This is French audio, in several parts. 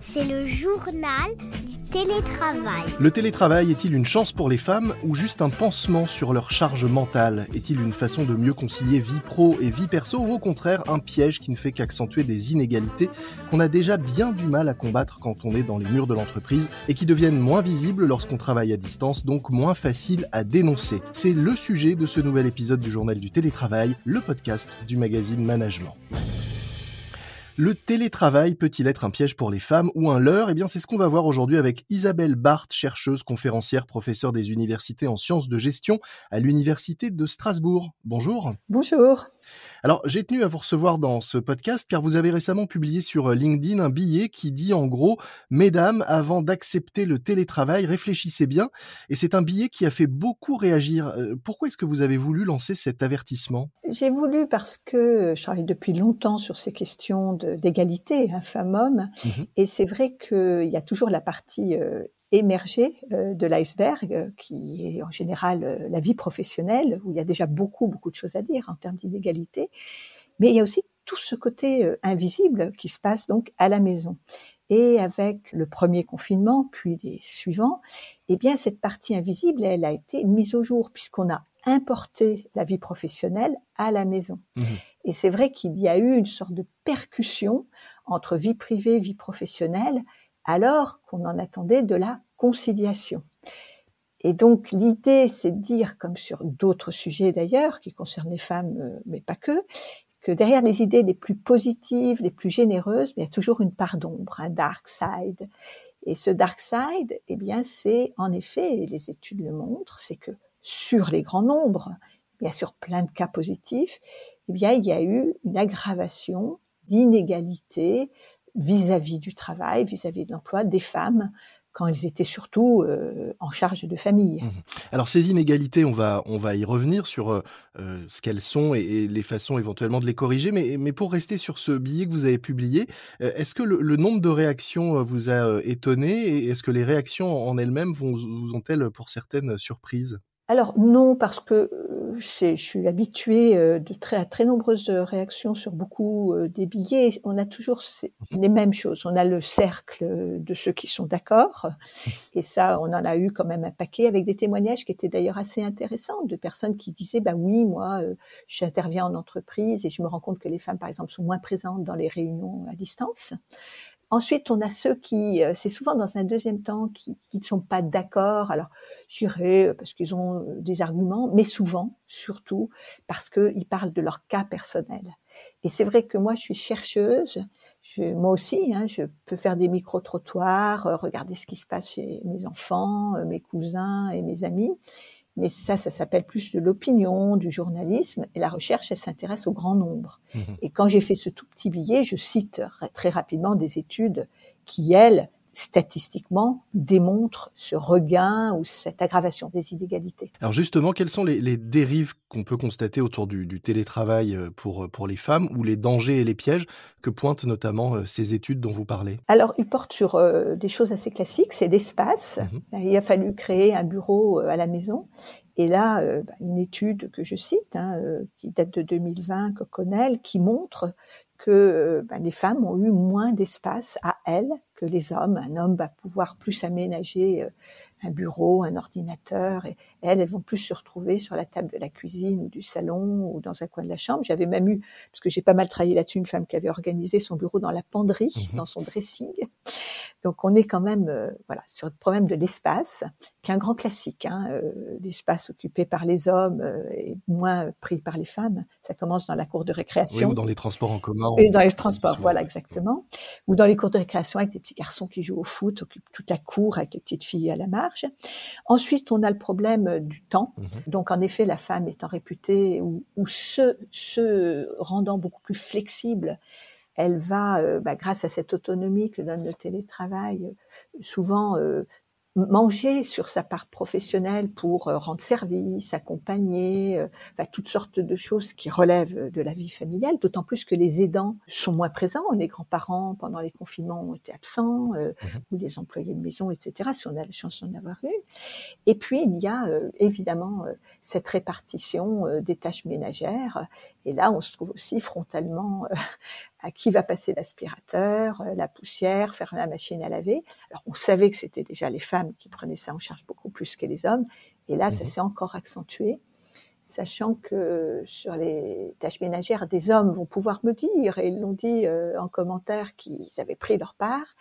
C'est le journal du télétravail. Le télétravail est-il une chance pour les femmes ou juste un pansement sur leur charge mentale Est-il une façon de mieux concilier vie pro et vie perso ou au contraire un piège qui ne fait qu'accentuer des inégalités qu'on a déjà bien du mal à combattre quand on est dans les murs de l'entreprise et qui deviennent moins visibles lorsqu'on travaille à distance, donc moins faciles à dénoncer? C'est le sujet de ce nouvel épisode du journal du télétravail, le podcast du magazine Management. Le télétravail peut-il être un piège pour les femmes ou un leurre? Eh bien, c'est ce qu'on va voir aujourd'hui avec Isabelle Barthes, chercheuse, conférencière, professeure des universités en sciences de gestion à l'Université de Strasbourg. Bonjour. Bonjour. Alors, j'ai tenu à vous recevoir dans ce podcast car vous avez récemment publié sur euh, LinkedIn un billet qui dit en gros, Mesdames, avant d'accepter le télétravail, réfléchissez bien. Et c'est un billet qui a fait beaucoup réagir. Euh, pourquoi est-ce que vous avez voulu lancer cet avertissement? J'ai voulu parce que je travaille depuis longtemps sur ces questions d'égalité, hein, femmes-hommes. Mmh Et c'est vrai qu'il y a toujours la partie euh, émergé euh, de l'iceberg, euh, qui est en général euh, la vie professionnelle, où il y a déjà beaucoup, beaucoup de choses à dire en termes d'inégalité. Mais il y a aussi tout ce côté invisible qui se passe donc à la maison. Et avec le premier confinement, puis les suivants, eh bien, cette partie invisible, elle a été mise au jour, puisqu'on a importé la vie professionnelle à la maison. Mmh et c'est vrai qu'il y a eu une sorte de percussion entre vie privée, vie professionnelle, alors qu'on en attendait de la conciliation. Et donc l'idée, c'est de dire, comme sur d'autres sujets d'ailleurs, qui concernent les femmes, euh, mais pas que, que derrière les idées les plus positives, les plus généreuses, il y a toujours une part d'ombre, un dark side. Et ce dark side, eh bien, c'est en effet, et les études le montrent, c'est que sur les grands nombres, bien sûr plein de cas positifs, eh bien, il y a eu une aggravation d'inégalités vis-à-vis du travail, vis-à-vis de l'emploi des femmes quand elles étaient surtout euh, en charge de famille. Mmh Alors ces inégalités, on va on va y revenir sur euh, euh, ce qu'elles sont et, les façons éventuellement de les corriger. Mais mais pour rester sur ce billet que vous avez publié, est-ce que le, nombre de réactions vous a étonné et est-ce que les réactions en elles-mêmes vous ont-elles pour certaines surprises? Alors non, parce que je suis habituée euh, de très, à très nombreuses réactions sur beaucoup euh, des billets. On a toujours mhm. les mêmes choses. On a le cercle de ceux qui sont d'accord, et ça, on en a eu quand même un paquet avec des témoignages qui étaient d'ailleurs assez intéressants de personnes qui disaient bah oui, moi, euh, j'interviens en entreprise et je me rends compte que les femmes, par exemple, sont moins présentes dans les réunions à distance. Ensuite, on a ceux qui, euh, c'est souvent dans un deuxième temps, qui, qui ne sont pas d'accord. Alors, j'irai euh, parce qu'ils ont euh, des arguments, mais souvent, surtout, parce qu'ils parlent de leur cas personnel. Et c'est vrai que moi, je suis chercheuse. Je, moi aussi, hein, je peux faire des micro-trottoirs, regarder ce qui se passe chez mes enfants, mes cousins et mes amis. Mais ça, ça s'appelle plus de l'opinion, du journalisme. Et la recherche, elle s'intéresse au grand nombre. Mmh et quand j'ai fait ce tout petit billet, je cite très rapidement des études qui, elles, statistiquement démontre ce regain ou cette aggravation des inégalités. Alors justement, quelles sont les, dérives qu'on peut constater autour du, télétravail euh, pour, euh, pour les femmes ou les dangers et les pièges que pointent notamment euh, ces études dont vous parlez? Alors, ils portent sur des choses assez classiques, c'est l'espace. Mmh Il a fallu créer un bureau à la maison et là, bah, une étude que je cite, hein, qui date de 2020, Coconel, qui montre que ben, les femmes ont eu moins d'espace à elles que les hommes. Un homme va pouvoir plus aménager euh, un bureau, un ordinateur, et elles, elles vont plus se retrouver sur la table de la cuisine ou du salon ou dans un coin de la chambre. J'avais même eu, parce que j'ai pas mal travaillé là-dessus, une femme qui avait organisé son bureau dans la penderie, mmh dans son dressing. Donc on est quand même euh, voilà sur le problème de l'espace, qui est un grand classique. Hein, euh, l'espace occupé par les hommes euh, et moins pris par les femmes. Ça commence dans la cour de récréation. Oui, ou dans les transports en commun. Et dans les transports, voilà exactement. Ou dans les cours de récréation avec des petits garçons qui jouent au foot, occupent toute la cour avec les petites filles à la marge. Ensuite, on a le problème du temps. Mhm. Donc en effet, la femme étant réputée ou, ou se, se rendant beaucoup plus flexible elle va, euh, bah, grâce à cette autonomie que donne le télétravail, euh, souvent euh, manger sur sa part professionnelle pour euh, rendre service, accompagner, euh, toutes sortes de choses qui relèvent de la vie familiale, d'autant plus que les aidants sont moins présents. Les grands-parents, pendant les confinements, ont été absents, euh, mhm. ou les employés de maison, etc., si on a la chance d'en avoir eu. Et puis, il y a évidemment cette répartition des tâches ménagères. Et là, on se trouve aussi frontalement à qui va passer l'aspirateur, euh, la poussière, faire la machine à laver. Alors on savait que c'était déjà les femmes qui prenaient ça en charge beaucoup plus que les hommes, et là ça mhm. s'est encore accentué, sachant que sur les tâches ménagères, des hommes vont pouvoir me dire, et ils l'ont dit euh, en commentaire, qu'ils avaient pris leur part,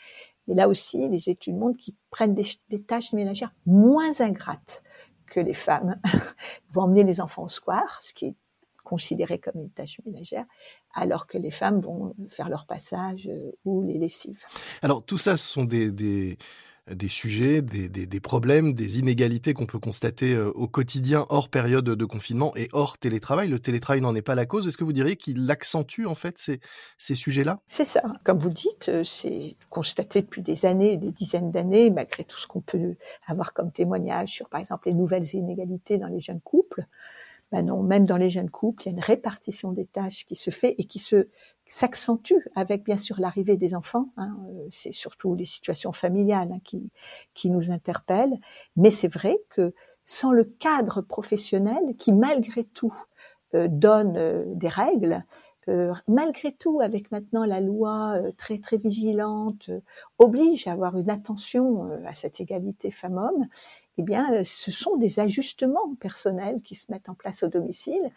mais là aussi les études montrent qu'ils prennent des, des tâches ménagères moins ingrates que les femmes vont emmener les enfants au square, ce qui est considéré comme une tâche ménagère, alors que les femmes vont faire leur passage euh, ou les lessives. Alors tout ça, ce sont des, des, des sujets, des, des, des, problèmes, des inégalités qu'on peut constater euh, au quotidien hors période de confinement et hors télétravail. Le télétravail n'en est pas la cause. Est-ce que vous diriez qu'il accentue en fait ces, ces sujets-là? C'est ça. Comme vous le dites, euh, c'est constaté depuis des années, des dizaines d'années, malgré tout ce qu'on peut avoir comme témoignage sur, par exemple, les nouvelles inégalités dans les jeunes couples. Ben non, même dans les jeunes couples, il y a une répartition des tâches qui se fait et qui se s'accentue avec bien sûr l'arrivée des enfants. Hein, euh, c'est surtout les situations familiales hein, qui qui nous interpellent. Mais c'est vrai que sans le cadre professionnel qui malgré tout euh, donne euh, des règles, malgré tout, avec maintenant la loi euh, très très vigilante, oblige à avoir une attention à cette égalité femmes-hommes, eh bien, ce sont des ajustements personnels qui se mettent en place au domicile.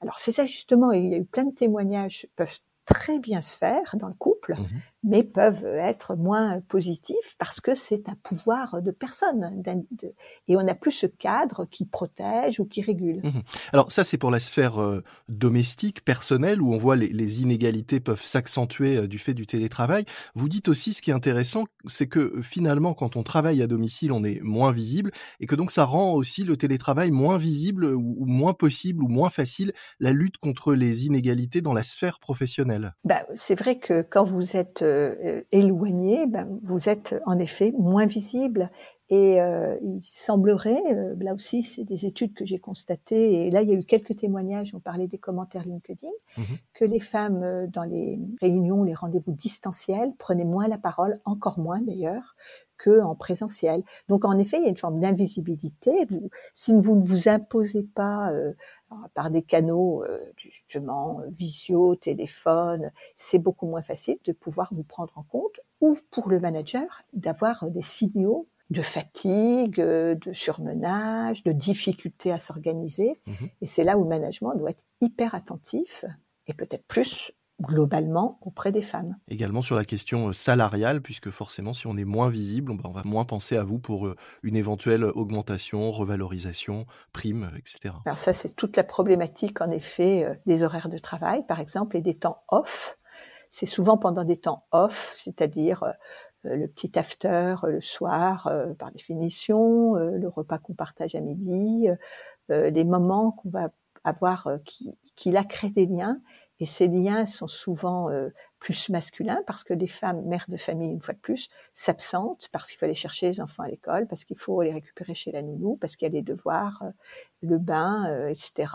Alors, ces ajustements, il y a eu plein de témoignages, peuvent très bien se faire dans le couple, mmh mais peuvent être moins positifs parce que c'est un pouvoir de personne. Et on n'a plus ce cadre qui protège ou qui régule. Mmh Alors ça, c'est pour la sphère euh, domestique, personnelle, où on voit les, les inégalités peuvent s'accentuer euh, du fait du télétravail. Vous dites aussi, ce qui est intéressant, c'est que euh, finalement, quand on travaille à domicile, on est moins visible et que donc ça rend aussi le télétravail moins visible ou, ou moins possible ou moins facile la lutte contre les inégalités dans la sphère professionnelle. Bah, c'est vrai que quand vous êtes euh, éloigné, ben, vous êtes en effet moins visible. Et euh, il semblerait, euh, là aussi, c'est des études que j'ai constatées, et là il y a eu quelques témoignages, on parlait des commentaires LinkedIn, mhm. que les femmes dans les réunions, les rendez-vous distanciels prenaient moins la parole, encore moins d'ailleurs, que en présentiel. Donc en effet, il y a une forme d'invisibilité. si vous ne vous imposez pas euh, par des canaux euh, justement visio, téléphone, c'est beaucoup moins facile de pouvoir vous prendre en compte ou pour le manager d'avoir des signaux de fatigue, de surmenage, de difficulté à s'organiser. Mmh et c'est là où le management doit être hyper attentif et peut-être plus globalement auprès des femmes. Également sur la question euh, salariale, puisque forcément, si on est moins visible, on va moins penser à vous pour euh, une éventuelle augmentation, revalorisation, prime, etc. Alors ça, c'est toute la problématique, en effet, euh, des horaires de travail, par exemple, et des temps off. C'est souvent pendant des temps off, c'est-à-dire le petit after le soir, par définition, le repas qu'on partage à midi, les moments qu'on va avoir qui, qui la créent des liens et ces liens sont souvent euh, plus masculins parce que les femmes, mères de famille, une fois de plus, s'absentent parce qu'il faut aller chercher les enfants à l'école, parce qu'il faut les récupérer chez la nounou, parce qu'il y a les devoirs, euh, le bain, euh, etc.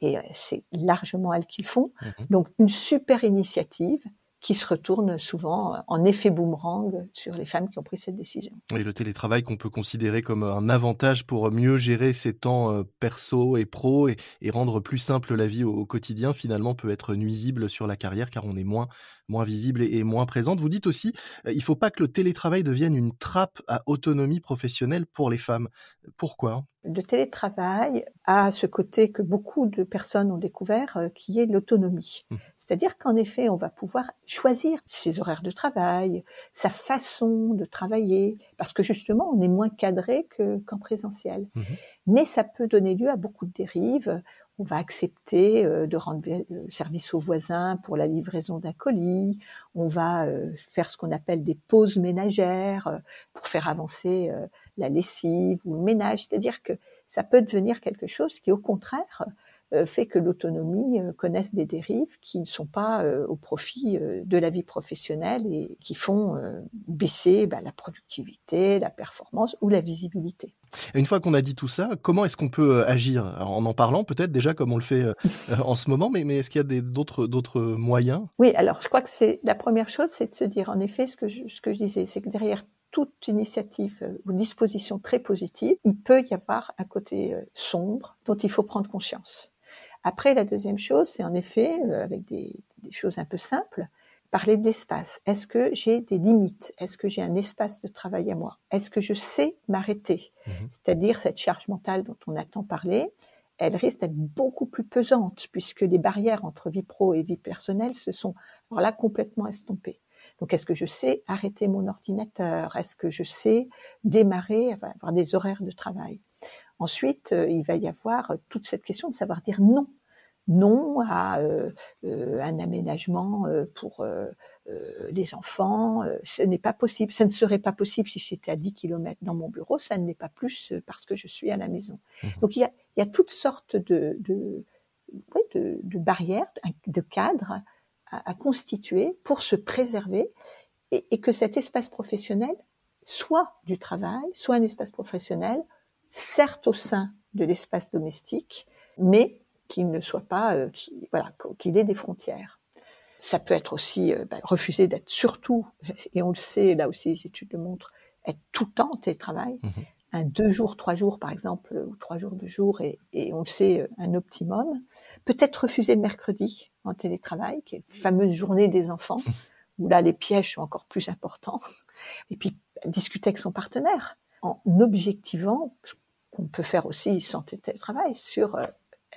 Et c'est largement elles qui le font. Mmh Donc une super initiative qui se retourne souvent en effet boomerang sur les femmes qui ont pris cette décision. Et le télétravail qu'on peut considérer comme un avantage pour mieux gérer ses temps euh, perso et pro et, rendre plus simple la vie au, quotidien, finalement peut être nuisible sur la carrière car on est moins moins visible et, moins présente. Vous dites aussi, euh, il ne faut pas que le télétravail devienne une trappe à autonomie professionnelle pour les femmes. Pourquoi? Le télétravail a ce côté que beaucoup de personnes ont découvert, euh, qui est l'autonomie. Mmh. C'est-à-dire qu'en effet, on va pouvoir choisir ses horaires de travail, sa façon de travailler, parce que justement, on est moins cadré qu'en présentiel. Mmh Mais ça peut donner lieu à beaucoup de dérives. On va accepter euh, de rendre euh, service aux voisins pour la livraison d'un colis. On va euh, faire ce qu'on appelle des pauses ménagères pour faire avancer la lessive ou le ménage. C'est-à-dire que ça peut devenir quelque chose qui, au contraire, fait que l'autonomie connaisse des dérives qui ne sont pas au profit de la vie professionnelle et qui font baisser bah, la productivité, la performance ou la visibilité. Une fois qu'on a dit tout ça, comment est-ce qu'on peut agir? En en parlant peut-être déjà comme on le fait en ce moment, mais, mais est-ce qu'il y a d'autres moyens? Oui, alors je crois que c'est la première chose, c'est de se dire en effet ce que je, ce que je disais, c'est que derrière toute initiative ou disposition très positive, il peut y avoir un côté sombre dont il faut prendre conscience. Après, la deuxième chose, c'est en effet, euh, avec des, des, choses un peu simples, parler de l'espace. Est-ce que j'ai des limites? Est-ce que j'ai un espace de travail à moi? Est-ce que je sais m'arrêter? Mmh C'est-à-dire cette charge mentale dont on attend parler, elle risque d'être beaucoup plus pesante puisque les barrières entre vie pro et vie personnelle se sont alors là complètement estompées. Donc, est-ce que je sais arrêter mon ordinateur? Est-ce que je sais démarrer, avoir des horaires de travail? Ensuite, euh, il va y avoir toute cette question de savoir dire non non à euh, euh, un aménagement euh, pour les enfants. ce n'est pas possible. Ça ne serait pas possible si j'étais à 10 km dans mon bureau. Ça ne l'est pas plus parce que je suis à la maison. Mmh. Donc il y a, il y a toutes sortes de, de, de, de barrières, de cadres à, à, constituer pour se préserver et, et que cet espace professionnel soit du travail, soit un espace professionnel, certes au sein de l'espace domestique, mais qu'il ne soit pas, euh, voilà, qu'il ait des frontières. Ça peut être aussi euh, bah, refuser d'être surtout, et on le sait, là aussi les études le montrent, être tout le temps en télétravail. Mhm. Un deux jours, trois jours par exemple, ou trois jours, deux jours, et, et on le sait, euh, un optimum. Peut-être refuser le mercredi en télétravail, qui est la fameuse journée des enfants, où là les pièges sont encore plus importants. Et puis discuter avec son partenaire en objectivant, qu'on peut faire aussi sans télétravail, sur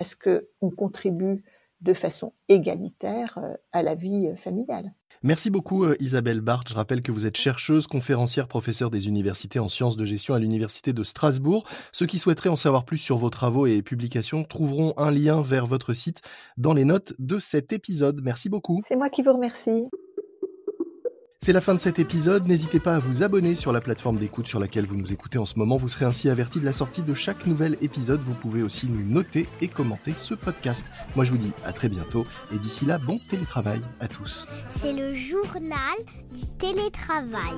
est-ce qu'on contribue de façon égalitaire euh, à la vie euh, familiale Merci beaucoup euh, Isabelle Barthes. Je rappelle que vous êtes chercheuse, conférencière, professeure des universités en sciences de gestion à l'Université de Strasbourg. Ceux qui souhaiteraient en savoir plus sur vos travaux et publications trouveront un lien vers votre site dans les notes de cet épisode. Merci beaucoup. C'est moi qui vous remercie. C'est la fin de cet épisode. N'hésitez pas à vous abonner sur la plateforme d'écoute sur laquelle vous nous écoutez en ce moment. Vous serez ainsi averti de la sortie de chaque nouvel épisode. Vous pouvez aussi nous noter et commenter ce podcast. Moi, je vous dis à très bientôt et d'ici là, bon télétravail à tous. C'est le journal du télétravail.